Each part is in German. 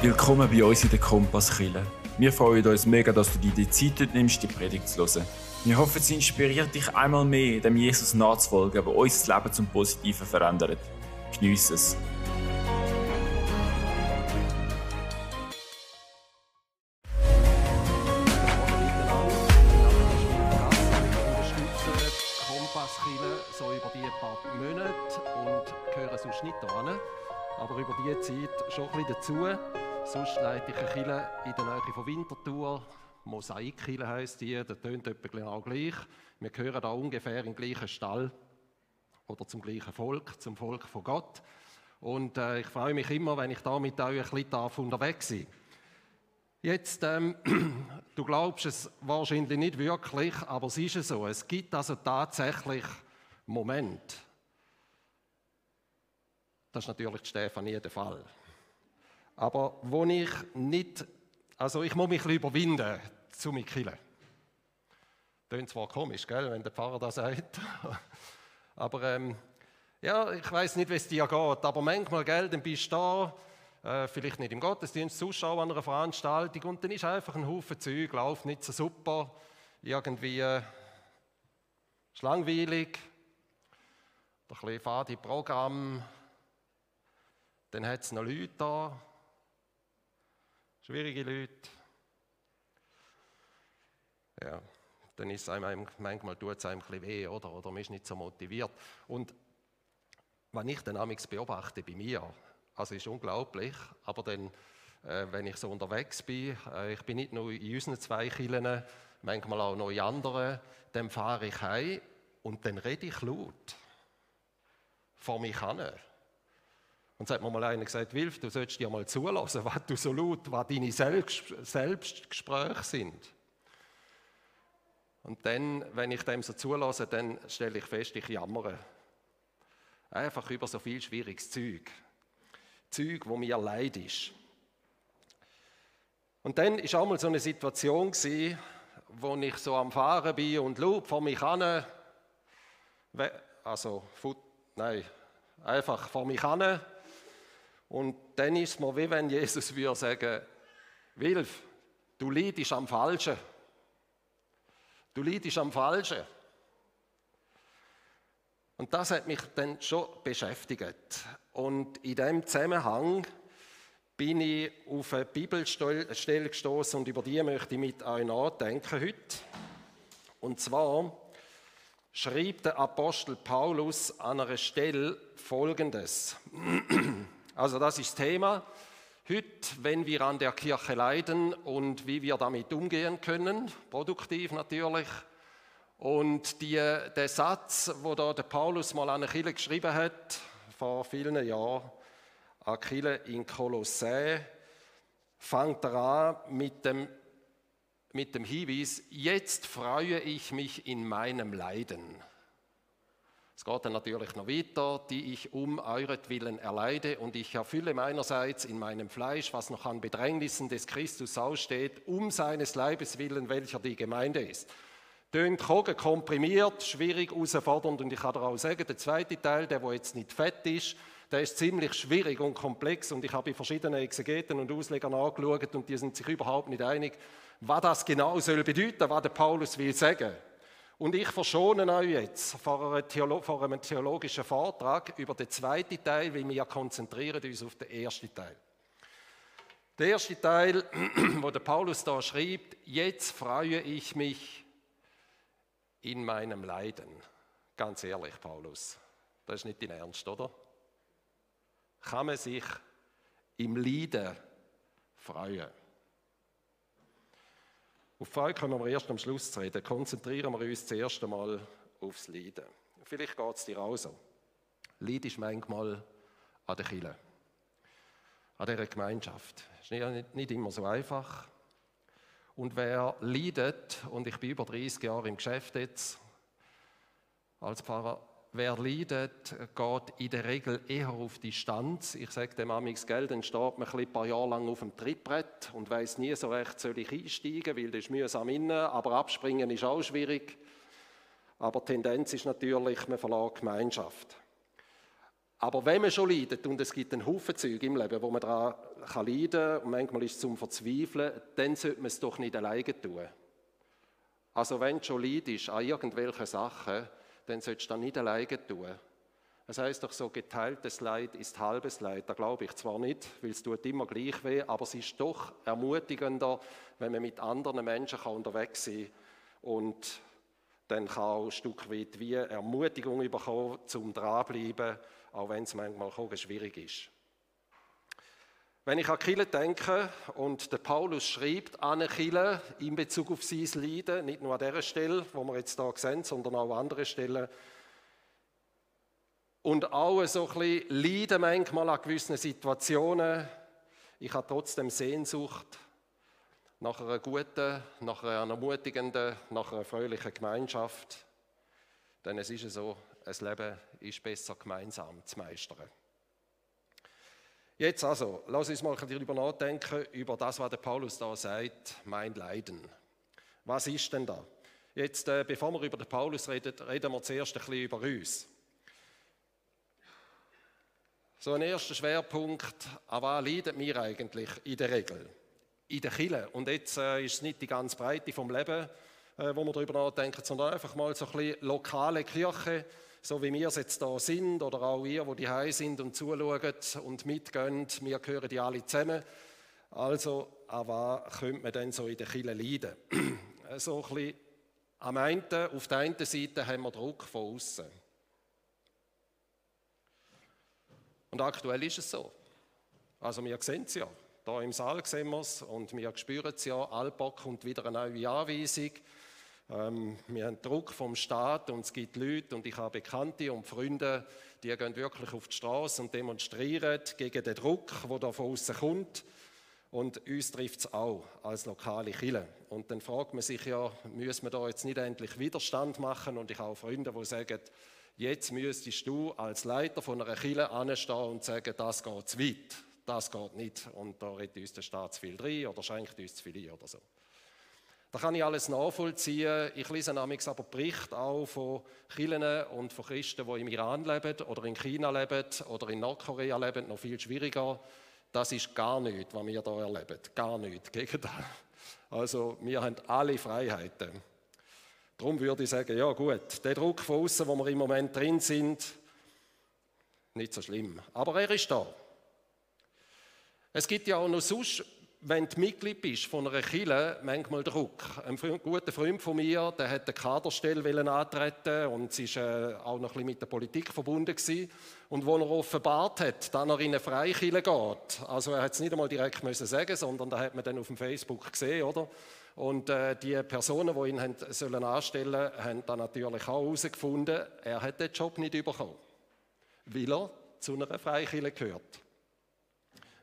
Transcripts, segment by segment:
Willkommen bei uns in der Kompasskille. Wir freuen uns mega, dass du dir die Zeit nimmst, die Predigt zu hören. Wir hoffen, sie inspiriert dich einmal mehr, dem Jesus nachzufolgen, der unser Leben zum Positiven verändert. Geniess es. So über die paar Monate und gehören sonst nicht an. Aber über die Zeit schon ein bisschen dazu. Sonst leite ich eine Kille in der Nähe von Winterthur. Mosaikkille heisst die, das tönt etwa genau gleich. Wir gehören da ungefähr im gleichen Stall oder zum gleichen Volk, zum Volk von Gott. Und äh, ich freue mich immer, wenn ich da mit euch ein bisschen darf unterwegs sein Jetzt, ähm, du glaubst es wahrscheinlich nicht wirklich, aber es ist so. Es gibt also tatsächlich Momente. Das ist natürlich Stefanie der Fall. Aber wo ich nicht, also ich muss mich ein bisschen überwinden, zu mir killen. Tönt zwar komisch, gell, wenn der Pfarrer das sagt, aber ähm, ja, ich weiß nicht, wie es dir geht, aber manchmal, gell, dann bist du da, äh, vielleicht nicht im Gottesdienst, Zuschauer an einer Veranstaltung und dann ist einfach ein Haufen Zeug, läuft nicht so super, irgendwie äh, ist langweilig, ein bisschen fade Programm, dann hat es noch Leute da, schwierige Leute. Ja, dann ist es einem, manchmal tut es einem ein weh, oder? Oder man ist nicht so motiviert. Und wenn ich dann amigs beobachte bei mir, also ist unglaublich, aber dann, äh, wenn ich so unterwegs bin, äh, ich bin nicht nur in unseren zwei Kirchen, manchmal auch noch in anderen, dann fahre ich heim und dann rede ich laut vor mich hin. Und hat mir mal einer gesagt, Wilf, du solltest dir mal zulassen, was du so laut, was deine Selbstgespräche sind. Und dann, wenn ich dem so zulasse, dann stelle ich fest, ich jammere. Einfach über so viel schwieriges Zeug. Zeug, wo mir leid ist. Und dann ist auch mal so eine Situation gewesen, wo ich so am Fahren bin und lob vor mich an, also, nein, einfach vor mich an. Und dann ist es mir wie wenn Jesus würde sagen, Wilf, du leidest am Falschen. Du leidest am Falschen. Und das hat mich dann schon beschäftigt. Und in dem Zusammenhang bin ich auf eine Bibelstelle gestoßen und über die möchte ich mit euch nachdenken heute. Und zwar schrieb der Apostel Paulus an einer Stelle Folgendes. Also das ist das Thema. Heute, wenn wir an der Kirche leiden und wie wir damit umgehen können, produktiv natürlich. Und die, der Satz, wo da der Paulus mal an Achille geschrieben hat, vor vielen Jahren, Achille in Kolossä, fängt er an mit dem, mit dem Hinweis, jetzt freue ich mich in meinem Leiden. Es geht dann natürlich noch weiter, die ich um euretwillen erleide und ich erfülle meinerseits in meinem Fleisch, was noch an Bedrängnissen des Christus aussteht, um seines Leibes willen, welcher die Gemeinde ist. Tönt kogen, komprimiert, schwierig, herausfordernd und ich kann dir auch sagen, der zweite Teil, der wo jetzt nicht fett ist, der ist ziemlich schwierig und komplex und ich habe verschiedene Exegeten und Ausleger angeschaut und die sind sich überhaupt nicht einig, was das genau soll bedeuten, was der Paulus will sagen. Und ich verschone euch jetzt vor, einem theologischen Vortrag über den zweiten Teil, weil wir konzentrieren uns auf den ersten Teil. Der erste Teil, wo der Paulus da schreibt, jetzt freue ich mich in meinem Leiden. Ganz ehrlich, Paulus, das ist nicht dein Ernst, oder? Kann man sich im Leiden freuen? Auf Freude kommen wir erst am Schluss zu reden. Konzentrieren wir uns zuerst einmal aufs Leiden. Vielleicht geht es dir auch so. Leid ist manchmal an der Kille, an dieser Gemeinschaft. Das ist nicht immer so einfach. Und wer leidet, und ich bin über 30 Jahre im Geschäft jetzt als Pfarrer, wer leidet, geht in der Regel eher auf Distanz. Ich sage dem amigs Geld, dann steht man ein paar Jahre lang auf dem Trittbrett und weiß nie so recht, soll ich einsteigen, weil das ist mühsam innen, aber abspringen ist auch schwierig. Aber die Tendenz ist natürlich, man verlässt Gemeinschaft. Aber wenn man schon leidet und es gibt einen Haufen Zeug im Leben, wo man daran kann leiden kann und manchmal ist es zum Verzweifeln, dann sollte man es doch nicht alleine tun. Also wenn du schon leidest an irgendwelchen Sachen, dann solltest du das nicht alleine tun. Es heißt doch so, geteiltes Leid ist halbes Leid. Da glaube ich zwar nicht, weil es tut immer gleich weh, aber es ist doch ermutigender, wenn man mit anderen Menschen unterwegs sein kann und dann kann auch ein Stück weit wie Ermutigung bekommen, zum dranbleiben auch wenn es manchmal schwierig ist. Wenn ich an Kille denke und der Paulus schreibt an Kille in Bezug auf sein Leiden, nicht nur an dieser Stelle, wo wir jetzt hier sehen, sondern auch an anderen Stellen, und auch so ein bisschen Leiden manchmal an gewissen Situationen, ich habe trotzdem Sehnsucht nach einer guten, nach einer ermutigenden, nach einer fröhlichen Gemeinschaft. Denn es ist ja so, ein Leben ist besser gemeinsam zu meistern. Jetzt also, lass uns mal darüber nachdenken, über das, was der Paulus da sagt, mein Leiden. Was ist denn da? Jetzt, äh, bevor wir über den Paulus reden, reden wir zuerst ein bisschen über uns. So ein erster Schwerpunkt, an was leiden wir eigentlich in der Regel? In der Kille. Und jetzt äh, ist es nicht die ganze Breite vom Leben, äh, wo wir darüber nachdenken, sondern einfach mal so ein bisschen lokale Kirche, so wie wir es jetzt da sind oder auch ihr, wo die hier sind und zuschauen und mitgehen, wir gehören die alle zusammen. Also, an was könnte man denn so in der Kille leiden? so ein am einen, auf der einen Seite haben wir Druck von außen. Und aktuell ist es so. Also wir sehen es ja. Da im Saal sehen wir es und wir spüren es ja. Allbock kommt wieder eine neue Anweisung. Ähm, wir haben Druck vom Staat und es gibt Leute und ich habe Bekannte und Freunde, die gehen wirklich auf die Straße und demonstrieren gegen den Druck, der da von außen kommt. Und uns trifft es auch als lokale Kille. Und dann fragt man sich ja, müssen wir da jetzt nicht endlich Widerstand machen? Und ich habe auch Freunde, die sagen, jetzt müsstest du als Leiter von einer Kille anstehen und sagen, das geht zu weit, das geht nicht. Und da redet uns der Staat zu viel rein oder schenkt uns zu viel ein oder so. Da kann ich alles nachvollziehen. Ich lese nämlich aber Berichte auch von Christen und von Christen, die im Iran leben oder in China leben oder in Nordkorea leben, noch viel schwieriger. Das ist gar nichts, was wir hier erleben. Gar nichts. Gegenteil. Also, wir haben alle Freiheiten. Darum würde ich sagen, ja gut, der Druck von außen, wo wir im Moment drin sind, nicht so schlimm. Aber er ist da. Es gibt ja auch noch sonst wenn du Mitglied bist von einer Kirche, manchmal Druck. Ein guter Freund von mir, der hat eine Kaderstelle antreten und es war äh, auch noch ein mit der Politik verbunden gewesen. Und wo er offenbart hat, dass er in eine Freikirche geht, also er hat es nicht einmal direkt müssen sagen, sondern da hat man dann auf dem Facebook gesehen, oder? Und äh, die Personen, die ihn haben, sollen anstellen, haben dann natürlich auch herausgefunden, er hat den Job nicht bekommen, weil er zu einer Freikirche gehört.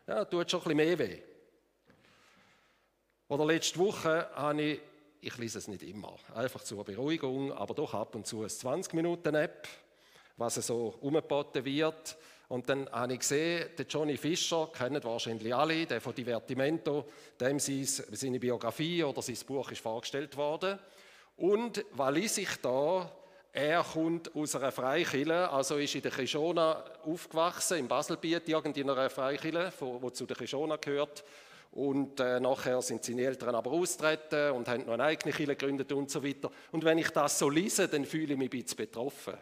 Ja, tut schon ein bisschen mehr weh. Oder letzte Woche habe ich, ich lese es nicht immer, einfach zur Beruhigung, aber doch ab und zu eine 20-Minuten-App, was so umgeboten wird. Und dann habe ich gesehen, der Johnny Fischer, kennen wahrscheinlich alle, der von Divertimento, dem seine Biografie oder sein Buch ist vorgestellt worden. Und weil ich da, er kommt aus einer Freikirche, also ist in der Krishona aufgewachsen, im Baselbiet, irgendeiner Freikirche, die zu der Krishona gehört. Und äh, nachher sind seine Eltern aber austreten und haben noch eine eigene Kirche gegründet und so weiter. Und wenn ich das so lese, dann fühle ich mich ein bisschen betroffen.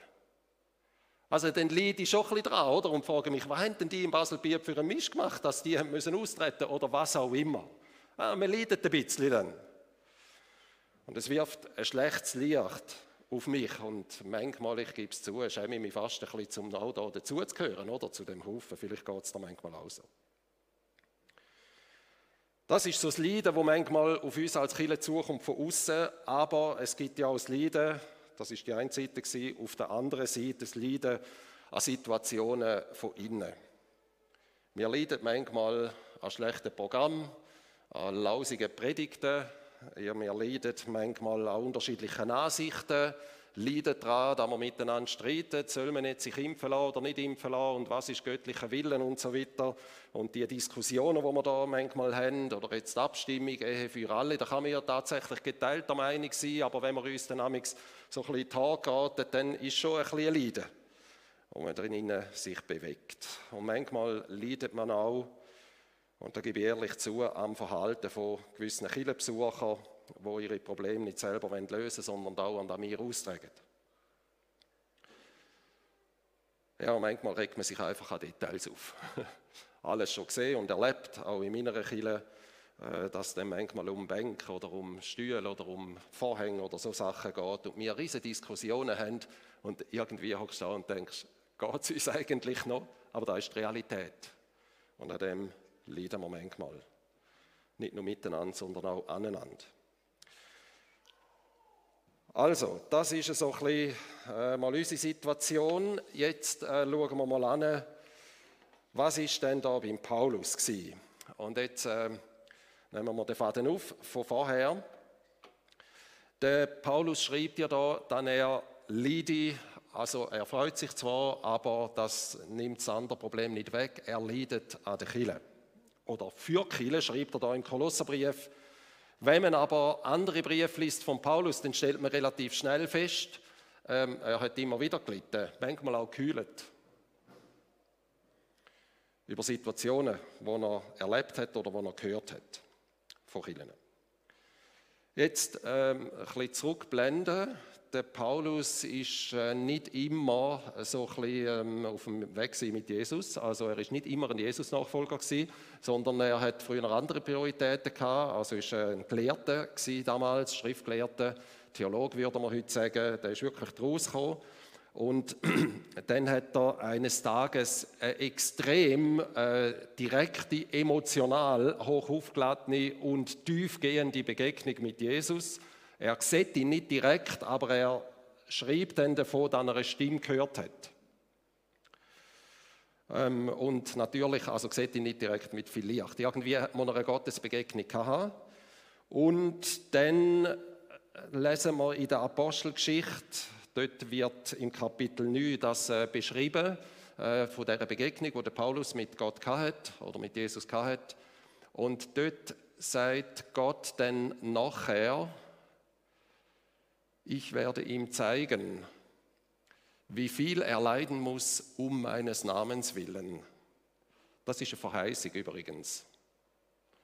Also dann leide ich schon ein bisschen dran, oder? Und frage mich, was haben denn die in Baselbiet für einen Mist gemacht, dass die haben müssen austreten oder was auch immer. Ah, man leidet ein bisschen dann. Und es wirft ein schlechtes Licht auf mich. Und manchmal, ich gebe es zu, schäme ich mich fast ein bisschen, zum da dazu zu gehören, oder? Zu dem Haufen. Vielleicht geht es da manchmal auch so. Das ist so das Leiden, das manchmal auf uns als Kirche zukommt von außen, aber es gibt ja auch das Leiden, das ist die eine Seite gewesen, auf der anderen Seite das Leiden an Situationen von innen. Wir leiden manchmal an schlechten Programmen, an lausigen Predigten, wir leiden manchmal an unterschiedlichen Ansichten, leiden daran, dass wir miteinander streiten, soll man jetzt sich impfen lassen oder nicht impfen lassen und was ist göttlicher Willen und so weiter. Und die Diskussionen, die wir da manchmal haben, oder jetzt die Abstimmung, Ehe für alle, da kann man ja tatsächlich geteilter Meinung sein, aber wenn wir uns dann so ein bisschen in die Haare geraten, dann ist schon ein bisschen Leiden. wo man drinnen sich bewegt. Und manchmal leidet man auch, und da gebe ich ehrlich zu, am Verhalten von gewissen Kirchenbesuchern, die ihre Probleme nicht selber lösen wollen, sondern dauernd an mir austragen. Ja, manchmal regt man sich einfach an Details auf. Alles schon gesehen und erlebt, auch in meiner Kirche, äh, dass es dann manchmal um Bänke oder um Stühle oder um Vorhänge oder so Sachen geht und wir riesige Diskussionen haben und irgendwie hockst du da und denkst, geht es uns eigentlich noch? Aber da ist die Realität. Und an dem leiden wir manchmal. Nicht nur miteinander, sondern auch aneinander. Also, das ist so ein bisschen äh, mal unsere Situation. Jetzt äh, schauen wir mal an, was ist denn da beim Paulus gewesen? Und jetzt äh, nehmen wir den Faden auf von vorher. Der Paulus schreibt ja da, dass er leide, also er freut sich zwar, aber das nimmt das andere Problem nicht weg, er leidet an der Kille. Oder für Kille schreibt er da im Kolosserbrief, wenn man aber andere Briefe liest von Paulus, dann stellt man relativ schnell fest, ähm, er hat immer wieder gelitten, manchmal auch gekühlt. Über Situationen, die er erlebt hat oder die er gehört hat von Kirchen. Jetzt ähm, ein bisschen zurückblenden. Der Paulus ist äh, nicht immer so ein bisschen, ähm, auf dem Weg mit Jesus. Also er ist nicht immer ein Jesus-Nachfolger gewesen, sondern er hat früher andere Prioritäten gehabt. Also ist ein Gelehrter damals, Schriftgelehrter, Theologe würde man heute sagen. Der ist wirklich draus gekommen. Und dann hat er eines Tages eine extrem äh, direkte, emotional hoch aufgeladene und tiefgehende Begegnung mit Jesus. Er sieht ihn nicht direkt, aber er schrieb dann davon, dass er eine Stimme gehört hat. Ähm, und natürlich, also sieht ihn nicht direkt mit viel Licht. Irgendwie hat man eine Gottesbegegnung gehabt. Und dann lesen wir in der Apostelgeschichte, dort wird im Kapitel 9 das äh, beschrieben, äh, von der Begegnung, die Paulus mit Gott hatte oder mit Jesus hatte. Und dort sagt Gott dann nachher, ich werde ihm zeigen, wie viel er leiden muss um meines Namens willen. Das ist eine Verheißung übrigens.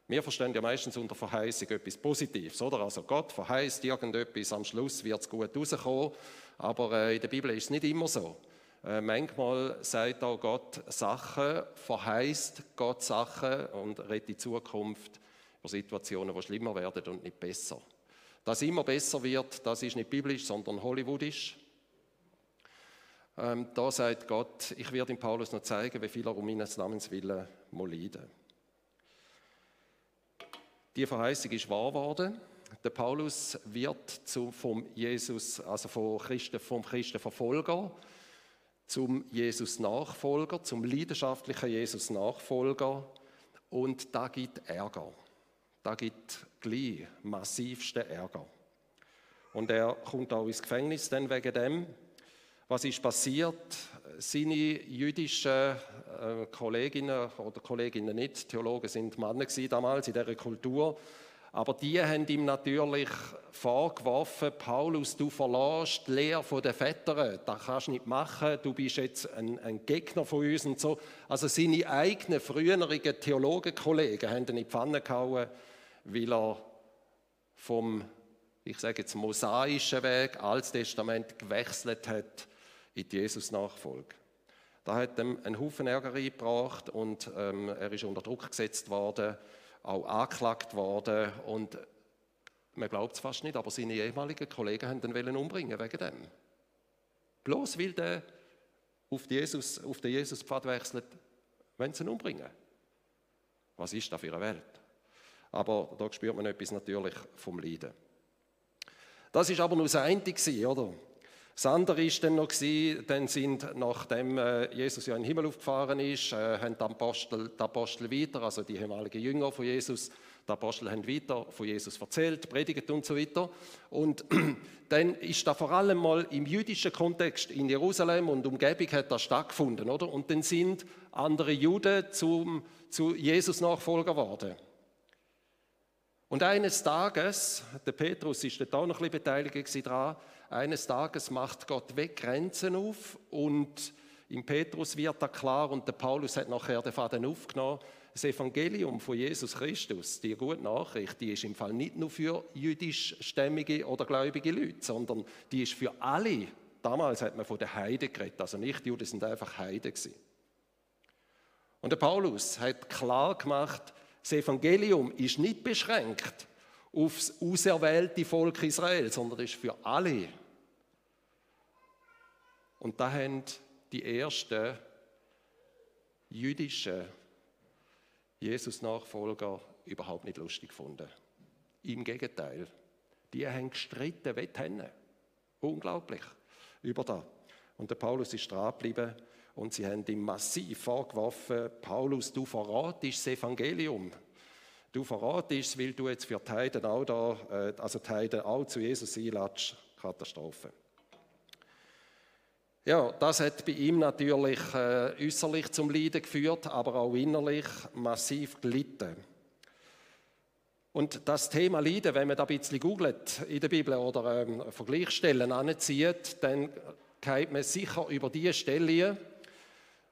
Wir verstehen ja meistens unter Verheißung etwas Positives, oder? Also Gott verheißt irgendetwas, am Schluss wird es gut rauskommen, aber äh, in der Bibel ist es nicht immer so. Äh, manchmal sagt auch Gott Sachen, verheißt Gott Sachen und redet die Zukunft über Situationen, die schlimmer werden und nicht besser. Dass immer besser wird, das ist nicht biblisch, sondern hollywoodisch. Ähm, da sagt Gott, ich werde dem Paulus noch zeigen, wie viel er um meines Namens willen muss leiden. Die Verheißung ist wahr geworden. Der Paulus wird zu, vom Jesus, also vom, Christen, vom Christenverfolger zum Jesus-Nachfolger, zum leidenschaftlichen Jesus-Nachfolger. Und da gibt Ärger. Da gibt gleich massivsten Ärger. Und er kommt auch ins Gefängnis dann wegen dem. Was ist passiert? Seine jüdischen äh, Kolleginnen oder Kolleginnen nicht, Theologen sind Männer damals in dieser Kultur, aber die haben ihm natürlich vorgeworfen, Paulus, du verlässt die Lehre der Väter, das kannst du nicht machen, du bist jetzt ein, ein Gegner von uns und so. Also seine eigenen früheren Theologenkollegen haben ihn in die Pfanne gehauen, weil er vom, ich sage jetzt, mosaischen Weg, als Testament gewechselt hat in die Jesus-Nachfolge. Da hat ihm einen Haufen Ärger eingebracht und ähm, er ist unter Druck gesetzt worden, auch angeklagt worden und man glaubt es fast nicht, aber seine ehemaligen Kollegen haben ihn umbringen wegen dem. Bloß weil der auf, Jesus, auf den Jesus-Pfad wechselt, wenn sie ihn umbringen. Was ist das für eine Welt? Aber da spürt man etwas natürlich vom Leiden. Das ist aber nur das eine, oder? Das andere war dann noch, dann sind, nachdem äh, Jesus ja in den Himmel aufgefahren ist, äh, haben die Apostel, die Apostel weiter, also die ehemaligen Jünger von Jesus, die Apostel haben weiter von Jesus erzählt, predigt und so weiter. Und dann ist da vor allem mal im jüdischen Kontext in Jerusalem und Umgebung hat das stattgefunden, oder? Und dann sind andere Juden zum, zu Jesus Nachfolger geworden. Und eines Tages, der Petrus ist da auch noch ein bisschen beteiligt daran, eines Tages macht Gott weg Grenzen auf und Im Petrus wird das klar und der Paulus hat nachher den Faden aufgenommen. Das Evangelium von Jesus Christus, die gute Nachricht, die ist im Fall nicht nur für jüdischstämmige oder gläubige Leute, sondern die ist für alle. Damals hat man von den Heiden geredet, also nicht Juden sind einfach Heiden gewesen. Und der Paulus hat klar gemacht, das Evangelium ist nicht beschränkt aufs auserwählte Volk Israel, sondern ist für alle. Und da haben die ersten jüdischen Jesus-Nachfolger überhaupt nicht lustig gefunden. Im Gegenteil, die haben gestritten Henne. Unglaublich über das. Und der Paulus ist dran geblieben und sie haben ihm massiv vorgeworfen, Paulus, du verratest das Evangelium. Du verratest es, weil du jetzt für die Heiden auch da, äh, also die Heiden auch zu Jesus einlatschst. Katastrophe. Ja, das hat bei ihm natürlich äh, äußerlich zum Leiden geführt, aber auch innerlich massiv gelitten. Und das Thema Leiden, wenn man da ein bisschen googelt in der Bibel oder ähm, Vergleichsstellen anzieht, dann geht man sicher über die Stelle,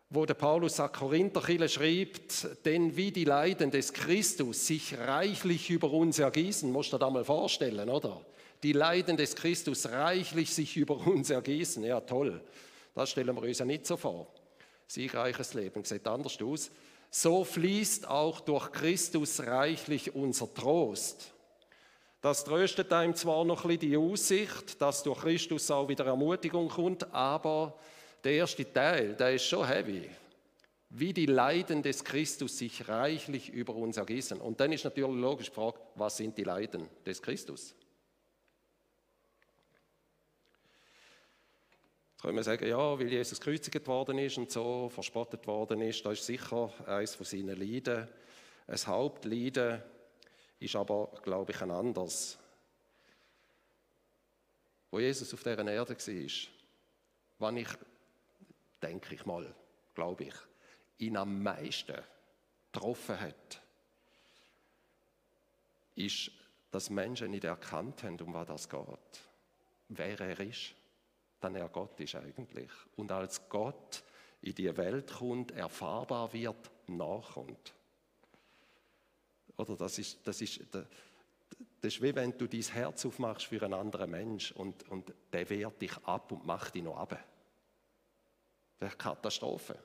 wo der Paulus an Korinther schreibt, denn wie die Leiden des Christus sich reichlich über uns ergießen, musst du dir da mal vorstellen, oder? Die Leiden des Christus reichlich sich über uns ergießen, ja toll. Das stellen wir uns ja nicht so vor. Siegreiches Leben sieht anders aus. So fließt auch durch Christus reichlich unser Trost. Das tröstet einem zwar noch ein bisschen die Aussicht, dass durch Christus auch wieder Ermutigung kommt, aber der erste Teil, der ist schon heavy. Wie die Leiden des Christus sich reichlich über uns ergießen. Und dann ist natürlich logisch die Frage, was sind die Leiden des Christus? Jetzt können wir sagen, ja, weil Jesus gekreuzigt worden ist und so verspottet worden ist, das ist sicher eines von seinen Leiden. Ein Hauptleiden ist aber, glaube ich, ein anderes. Wo Jesus auf dieser Erde war, wann ich denke ich mal, glaube ich, ihn am meisten getroffen hat, ist, dass Menschen nicht erkannt haben, um was das geht. Wer er ist, dann er Gott ist eigentlich. Und als Gott in die Welt kommt, erfahrbar wird, nachkommt. Oder das ist, das ist, das ist wie wenn du dein Herz aufmachst für einen anderen Mensch und, und der wehrt dich ab und macht dich noch ab. Ist Katastrophe.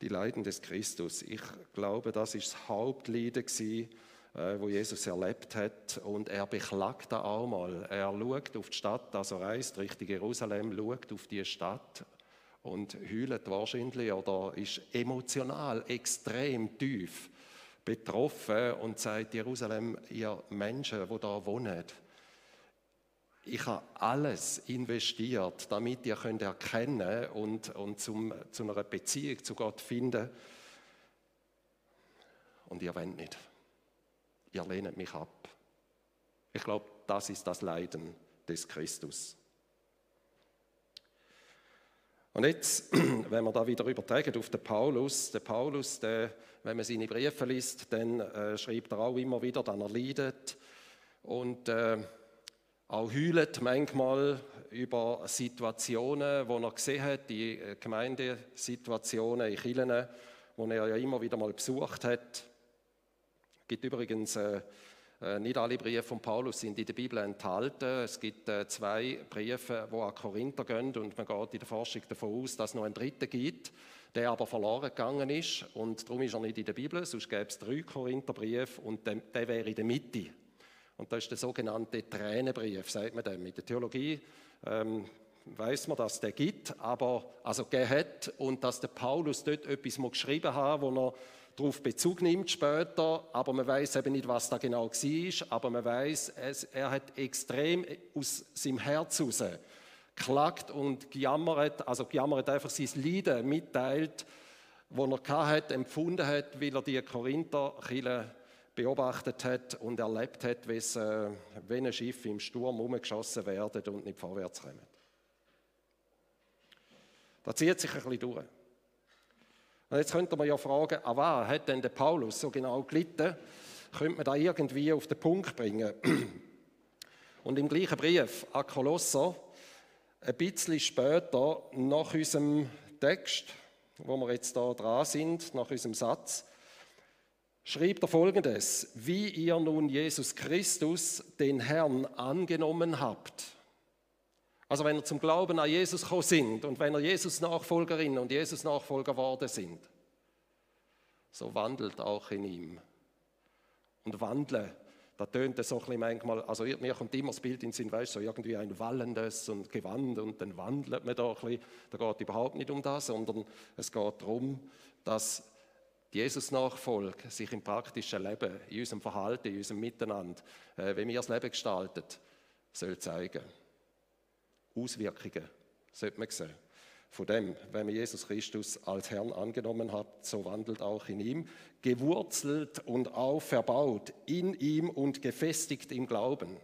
Die Leiden des Christus. Ich glaube, das ist das Hauptleiden gewesen, äh, wo Jesus erlebt hat. Und er beklagt da auch mal. Er schaut auf die Stadt, also reist Richtung Jerusalem, schaut auf die Stadt und heult wahrscheinlich oder ist emotional extrem tief betroffen und sagt, Jerusalem, ihr Menschen, die da wohnen, ich habe alles investiert, damit ihr könnt erkennen und, und zum, zu einer Beziehung zu Gott finden. Und ihr wollt nicht. Ihr lehnt mich ab. Ich glaube, das ist das Leiden des Christus. Und jetzt, wenn wir da wieder übertragen auf den Paulus, der Paulus, der, wenn man seine Briefe liest, dann äh, schreibt er auch immer wieder, dass er leidet. Und äh, auch heult manchmal über Situationen, wo er gesehen hat, die äh, Gemeindesituationen in Kirchen, wo er ja immer wieder mal besucht hat. Es gibt übrigens äh, äh, nicht alle Briefe von Paulus sind in der Bibel enthalten. Es gibt äh, zwei Briefe, wo an Korinther gehen und man geht in der Forschung davon aus, dass es noch einen dritten gibt, der aber verloren gegangen ist und darum ist er nicht in der Bibel. Sonst gäbe es drei Korintherbriefe und der, der wäre in der Mitte. Und das ist der sogenannte Tränenbrief, sagt man dem. In der Theologie ähm, weiß man, dass den gibt, aber also hat und dass der Paulus dort etwas geschrieben hat, wo er darauf Bezug nimmt später, aber man weiß eben nicht, was da genau war, aber man weiß, er hat extrem aus seinem Herz heraus geklagt und gejammert, also gejammert einfach sein Leiden mitteilt, wo er hat, empfunden hat, weil er die Korinther beobachtet hat und erlebt hat, wie, es, äh, ein Schiff im Sturm umgeschossen werden und nicht vorwärts kommen. Das zieht sich ein bisschen durch. Und jetzt könnte man ja fragen, an was hat denn der Paulus so genau gelitten? Könnte man da irgendwie auf den Punkt bringen? Und im gleichen Brief an Kolosser ein bisschen später, nach unserem Text, wo wir jetzt da dran sind, nach unserem Satz, schrieb er folgendes: Wie ihr nun Jesus Christus, den Herrn, angenommen habt. Also, wenn ihr zum Glauben an Jesus gekommen sind und wenn ihr Jesus Nachfolgerinnen und Jesus Nachfolger geworden sind, so wandelt auch in ihm. Und wandeln da tönt es so ein bisschen manchmal, also mir kommt immer das Bild in den Sinn, weißt, so irgendwie ein wallendes und Gewand und dann wandelt man da ein bisschen. Da geht überhaupt nicht um das, sondern es geht darum, dass Jesus-Nachfolge sich im praktischen Leben, in unserem Verhalten, in unserem Miteinander, äh, wie wir das Leben gestalten, soll zeigen. Auswirkungen sollte man sehen. Von dem, wenn man Jesus Christus als Herrn angenommen hat, so wandelt auch in ihm, gewurzelt und auferbaut in ihm und gefestigt im Glauben.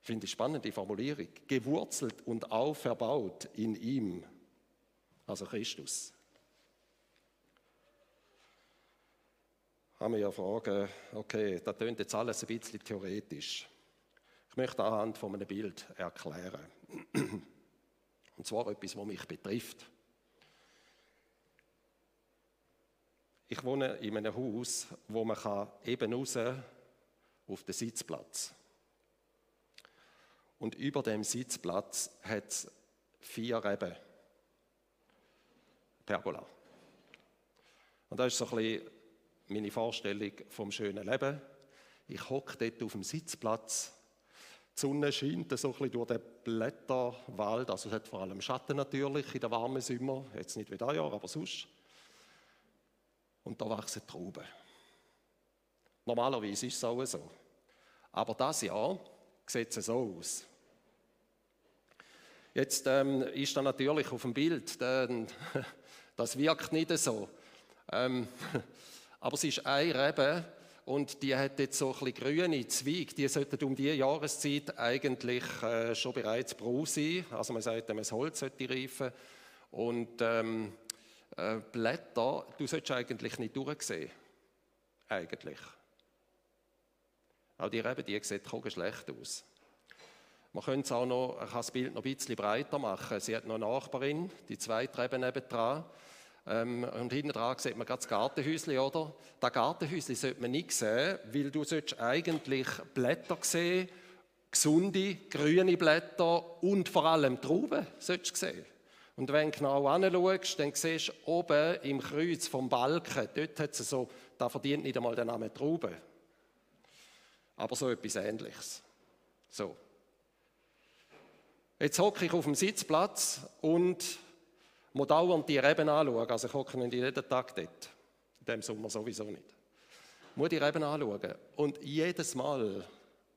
Finde ich spannend, die Formulierung. Gewurzelt und auferbaut in ihm, also Christus. Haben wir ja Fragen, okay, das tönt jetzt alles ein bisschen theoretisch. Ich möchte anhand von einem Bild erklären. Und zwar etwas, was mich betrifft. Ich wohne in einem Haus, wo man kann eben raus auf den Sitzplatz. Und über dem Sitzplatz hat es vier Reben. Pergola. Und das ist so ein bisschen meine Vorstellung vom schönen Leben. Ich hocke dort auf dem Sitzplatz die Sonne scheint so ein bisschen durch den Blätterwald, also es hat vor allem Schatten natürlich in den warmen Sommer, jetzt nicht wie dieses Jahr, aber sonst. Und da wachsen Trauben. Normalerweise ist es auch so. Aber das Jahr sieht es so aus. Jetzt ähm, ist da natürlich auf dem Bild, äh, das wirkt nicht so. Ähm, aber es ist ein Rebe, und die hat jetzt so ein bisschen grüne Zweige, die sollten um diese Jahreszeit eigentlich äh, schon bereits braun sein. Also man sagt, das Holz sollte reifen. Und ähm, äh, Blätter, du solltest eigentlich nicht durchsehen. Eigentlich. Auch die Rebe, die sieht schlecht aus. Man könnte es auch noch, kann das Bild noch ein bisschen breiter machen. Sie hat noch eine Nachbarin, die zweite Rebe nebendran. Ähm, und hinten dran sieht man gerade das Gartenhäuschen, oder? Das Gartenhäuschen sollte man nicht sehen, weil du eigentlich Blätter sehen, gesunde, grüne Blätter und vor allem Trauben solltest sehen. Und wenn du genau anschaust, dann siehst du oben im Kreuz vom Balken, dort hat es so, da verdient nicht einmal der Name Traube. Aber so etwas Ähnliches. So. Jetzt hocke ich auf dem Sitzplatz und muss dauernd die Reben anschauen. Also ich hocke nicht jeden Tag dort. In dem Sommer sowieso nicht. Ich muss die Reben anschauen. Und jedes Mal,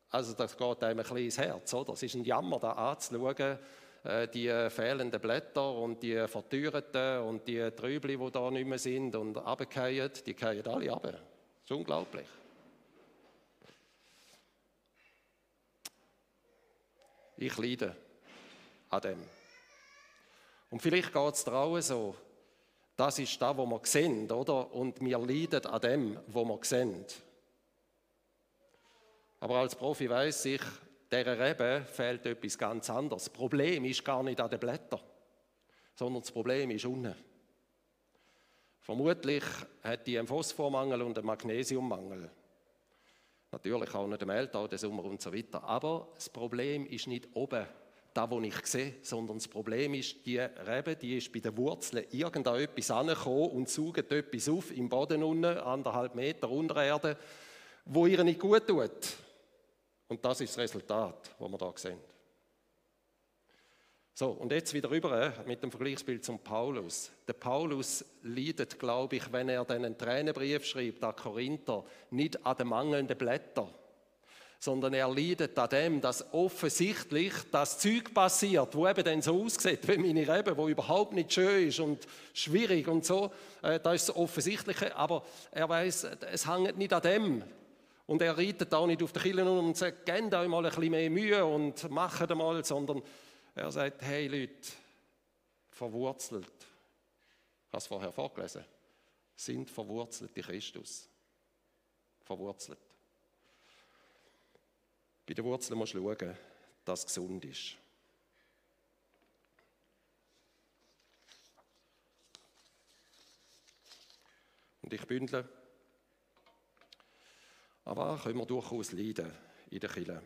also das geht einem ein bisschen ins Herz, oder? Es ist ein Jammer, da anzuschauen, äh, die fehlenden Blätter und die verteuerten und die Trübli, die da nicht mehr sind und runterfallen, die fallen alle ab. Das ist unglaublich. Ich leide an dem. Und vielleicht geht es dir auch so, das ist das, was wir sehen, oder? Und wir leiden an dem, was wir sehen. Aber als Profi weiß ich, dieser Rebe fehlt etwas ganz anderes. Das Problem ist gar nicht an den Blättern, sondern das Problem ist unten. Vermutlich hat die einen Phosphormangel und einen Magnesiummangel. Natürlich auch nicht im Mehltau, den Sommer und so weiter. Aber das Problem ist nicht oben das, was ich sehe, sondern das Problem ist, die Rebe, die ist bei den Wurzeln irgendetwas angekommen und saugt etwas auf im Boden unten, anderthalb Meter unter Erde, wo ihr nicht gut tut. Und das ist das Resultat, das wir hier sehen. So, und jetzt wieder rüber äh, mit dem Vergleichsbild zum Paulus. Der Paulus leidet, glaube ich, wenn er einen Tränenbrief schreibt an Korinther, nicht an den mangelnden Blättern, sondern er leidet an dem, dass offensichtlich das Zeug passiert, wo eben dann so aussieht wie meine Rebe, wo überhaupt nicht schön ist und schwierig und so. Äh, das ist das Offensichtliche, aber er weiß, es hängt nicht an dem. Und er reitet auch nicht auf die Kille und sagt, gebt euch mal ein bisschen mehr Mühe und macht einmal, sondern er sagt, hey Leute, verwurzelt, ich habe es vorher vorgelesen, sind verwurzelt in Christus. Verwurzelt. Bei den Wurzeln musst du schauen, dass es gesund ist. Und ich bündle. Aber können wir durchaus leiden in der Kirche.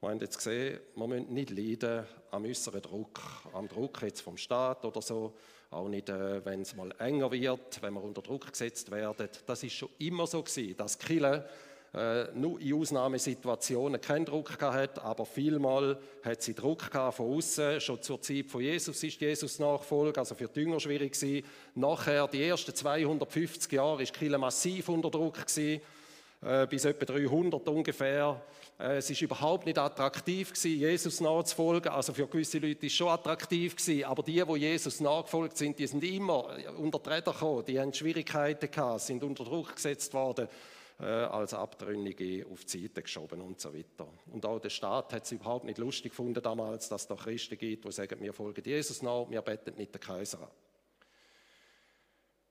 Wir haben jetzt gesehen, wir müssen nicht leiden am äußeren Druck, am Druck jetzt vom Staat oder so, auch nicht, äh, wenn es mal enger wird, wenn wir unter Druck gesetzt werden. Das ist schon immer so gewesen, dass Kirche äh, nur in Ausnahmesituationen keinen Druck gehabt, aber vielmal hat sie Druck gehabt von außen. Schon zur Zeit von Jesus ist Jesus Nachfolge, also für die Jünger schwierig gewesen. Nachher, die ersten 250 Jahre, ist Kirche massiv unter Druck gewesen, äh, bis etwa 300 ungefähr. Äh, es ist überhaupt nicht attraktiv gewesen, Jesus nachzufolgen. Also für gewisse Leute ist es schon attraktiv gewesen, aber die, die Jesus nachgefolgt sind, die sind immer unter die Räder gekommen. Die haben Schwierigkeiten gehabt, sind unter Druck gesetzt worden äh, als Abtrünnige auf die Seite geschoben und so weiter. Und auch der Staat hat es überhaupt nicht lustig gefunden damals, dass es da Christen gibt, die sagen, wir folgen Jesus nach, wir beten nicht den Kaiser an.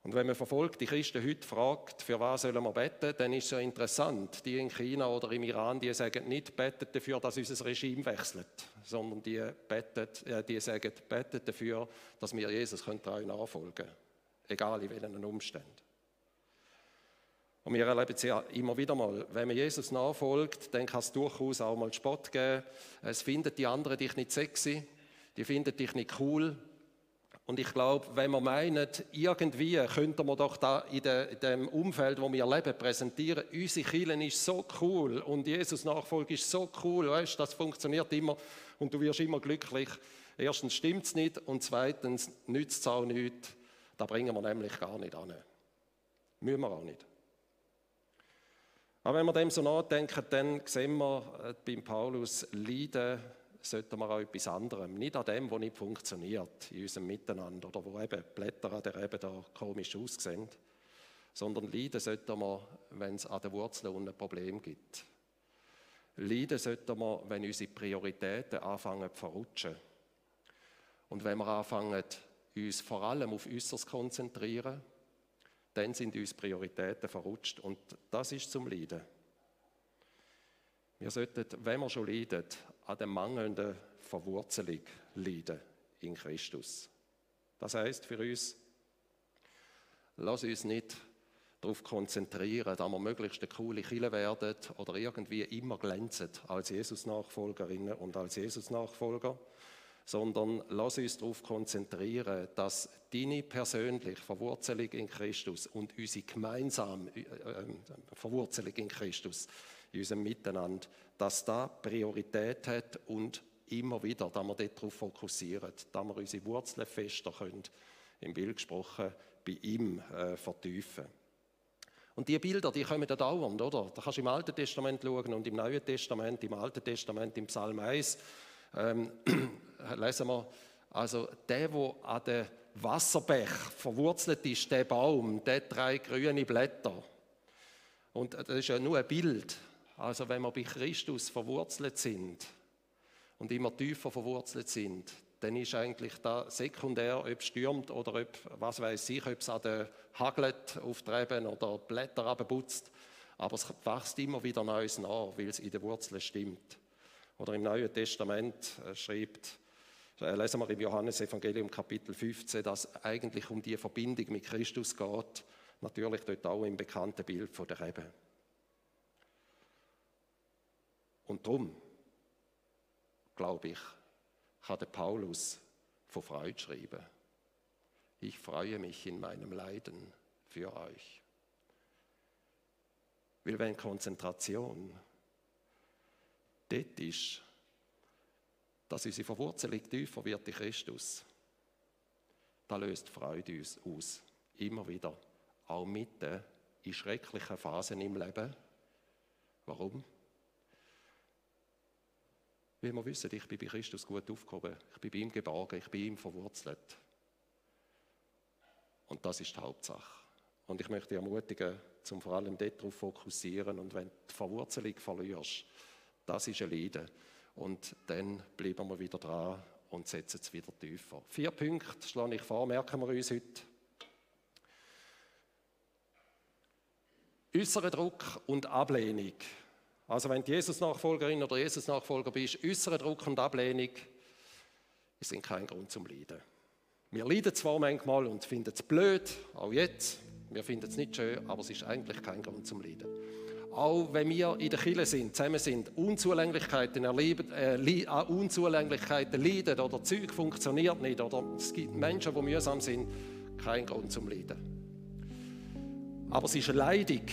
Und wenn man verfolgte Christen heute fragt, für was sollen wir beten, dann ist es ja interessant. Die in China oder im Iran, die sagen nicht, betet dafür, dass unser Regime wechselt, sondern die, betet, äh, die sagen, betet dafür, dass wir Jesus treu nachfolgen können, egal in welchen Umständen. Und wir erleben es ja immer wieder mal, wenn man Jesus nachfolgt, dann kann es durchaus auch mal Spott geben. Es findet die anderen dich nicht sexy, die finden dich nicht cool. Und ich glaube, wenn wir meinen, irgendwie könnte man doch da in, dem Umfeld, wo wir leben, präsentieren, unsere Kirche ist so cool und Jesus Nachfolge ist so cool, weißt, das funktioniert immer und du wirst immer glücklich. Erstens stimmt es nicht und zweitens nützt es auch nichts. Da bringen wir nämlich gar nicht an. Müssen wir auch nicht. Aber wenn wir dem so nachdenken, dann sehen wir äh, beim Paulus, Leiden sollten wir auch etwas anderem. Nicht an dem, was nicht funktioniert in unserem Miteinander oder wo eben Blätter an der Rebe da komisch aussehen, sondern leiden sollten wir, wenn es an den Wurzeln ein Problem gibt. Leiden sollten wir, wenn unsere Prioritäten anfangen zu verrutschen. Und wenn wir anfangen, uns vor allem auf Äußeres zu konzentrieren, dann sind uns Prioritäten verrutscht und das ist zum Leiden. Wir sollten, wenn wir schon leiden, an der mangelnden Verwurzelung leiden in Christus. Das heißt für uns, lass uns nicht darauf konzentrieren, dass wir möglichst eine coole Kille werden oder irgendwie immer glänzen als Jesus-Nachfolgerinnen und als Jesus-Nachfolger, sondern lass uns darauf konzentrieren, dass deine persönliche Verwurzelung in Christus und unsere gemeinsame äh, äh, Verwurzelung in Christus, in unserem Miteinander, dass da Priorität hat und immer wieder, dass wir darauf fokussieren, dass wir unsere Wurzeln fester können, im Bild gesprochen, bei ihm äh, vertiefen. Und die Bilder, die kommen da dauernd, oder? Da kannst du im Alten Testament schauen und im Neuen Testament, im Alten Testament, im Psalm 1, ähm, lesen wir, also der, der an den Wasserbech verwurzelt ist, der Baum, der drei grüne Blätter. Und das ist ja nur ein Bild. Also wenn wir bei Christus verwurzelt sind und immer tiefer verwurzelt sind, dann ist eigentlich da sekundär, ob es stürmt oder ob, was weiß ich, ob es an den Haglet auftreiben oder Blätter abputzt. Aber es wächst immer wieder Neues nach, weil es in den Wurzeln stimmt. Oder im Neuen Testament äh, schreibt, äh, lesen wir im Johannesevangelium Kapitel 15, dass eigentlich um die Verbindung mit Christus geht, natürlich dort auch im bekannten Bild von der Rebe. Und darum, glaube ich, kann der Paulus von Freude schreiben. Ich freue mich in meinem Leiden für euch. Weil wenn Konzentration dort ist, dass unsere Verwurzelung tiefer wird in Christus, da löst Freude uns aus. Immer wieder. Auch mitten in schrecklichen Phasen im Leben. Warum? Weil wir wissen, ich bin bei Christus gut aufgehoben. Ich bin bei ihm geborgen, ich bin ihm verwurzelt. Und das ist die Hauptsache. Und ich möchte dich ermutigen, zum vor allem darauf fokussieren. Und wenn du die Verwurzelung verlierst, das ist ein Leiden. Und dann bleiben wir wieder dran und setzen es wieder tiefer. Vier Punkte schlage ich vor, merken wir uns heute. Äußerer Druck und Ablehnung. Also wenn du Jesus-Nachfolgerin oder Jesus-Nachfolger bist, äußerer Druck und Ablehnung sind kein Grund zum Leiden. Wir leiden zwar manchmal und finden es blöd, auch jetzt, Wir finden es nicht schön, aber es ist eigentlich kein Grund zum Leiden. Auch wenn wir in der Kirche sind, zusammen sind, Unzulänglichkeiten erleben, äh, an Unzulänglichkeiten leiden oder Zeug funktioniert nicht oder es gibt Menschen, die mühsam sind, kein Grund zum Leiden. Aber es ist leidig,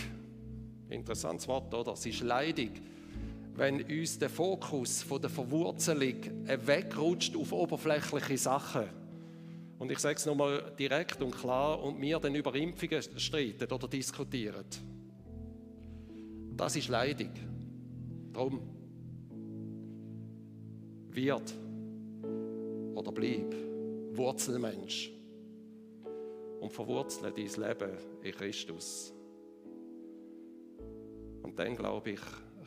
interessantes Wort, oder? Es ist leidig, wenn uns der Fokus von der Verwurzelung wegrutscht auf oberflächliche Sachen. Und ich sage es nochmal direkt und klar, und wir dann über Impfungen streiten oder diskutieren. Das ist leidig. Darum wird oder bleib Wurzelmensch und verwurzle dein Leben in Christus. Und dann glaube ich,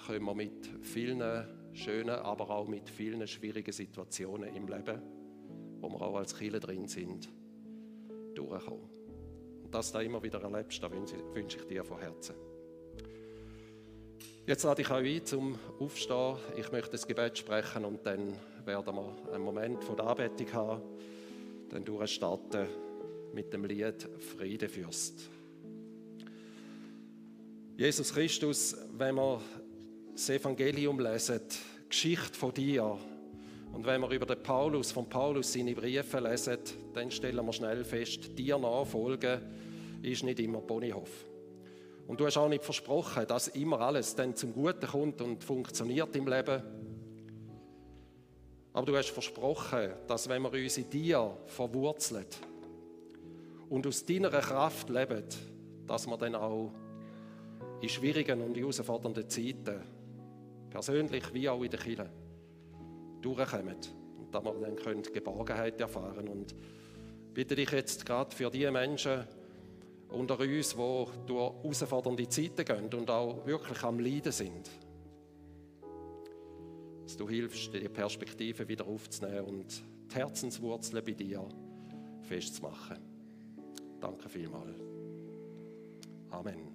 können wir mit vielen schönen, aber auch mit vielen schwierigen Situationen im Leben, wo wir auch als Kinder drin sind, durchkommen. Und dass du das immer wieder erlebst, da wünsche ich dir von Herzen. Jetzt lade ich euch ein zum Aufstehen. Ich möchte das Gebet sprechen und dann werden wir einen Moment von der Anbetung haben. Dann durchstarten mit dem Lied Friede Fürst. Jesus Christus, wenn wir das Evangelium lesen, die Geschichte von dir, und wenn wir über den Paulus, von Paulus seine Briefe lesen, dann stellen wir schnell fest, dir nachfolgen ist nicht immer Ponyhof. Und du hast auch nicht versprochen, dass immer alles dann zum Guten kommt und funktioniert im Leben. Aber du hast versprochen, dass wenn wir uns in dir verwurzeln und aus deiner Kraft leben, dass wir dann auch in schwierigen und herausfordernden Zeiten, persönlich wie auch in der Kirche, durchkommen. Und dass wir dann können Geborgenheit erfahren Und bitte dich jetzt gerade für die Menschen, unter uns, die durch herausfordernde Zeiten gehen und auch wirklich am Leiden sind. Dass du hilfst, die Perspektive wieder aufzunehmen und die Herzenswurzeln bei dir festzumachen. Danke vielmals. Amen.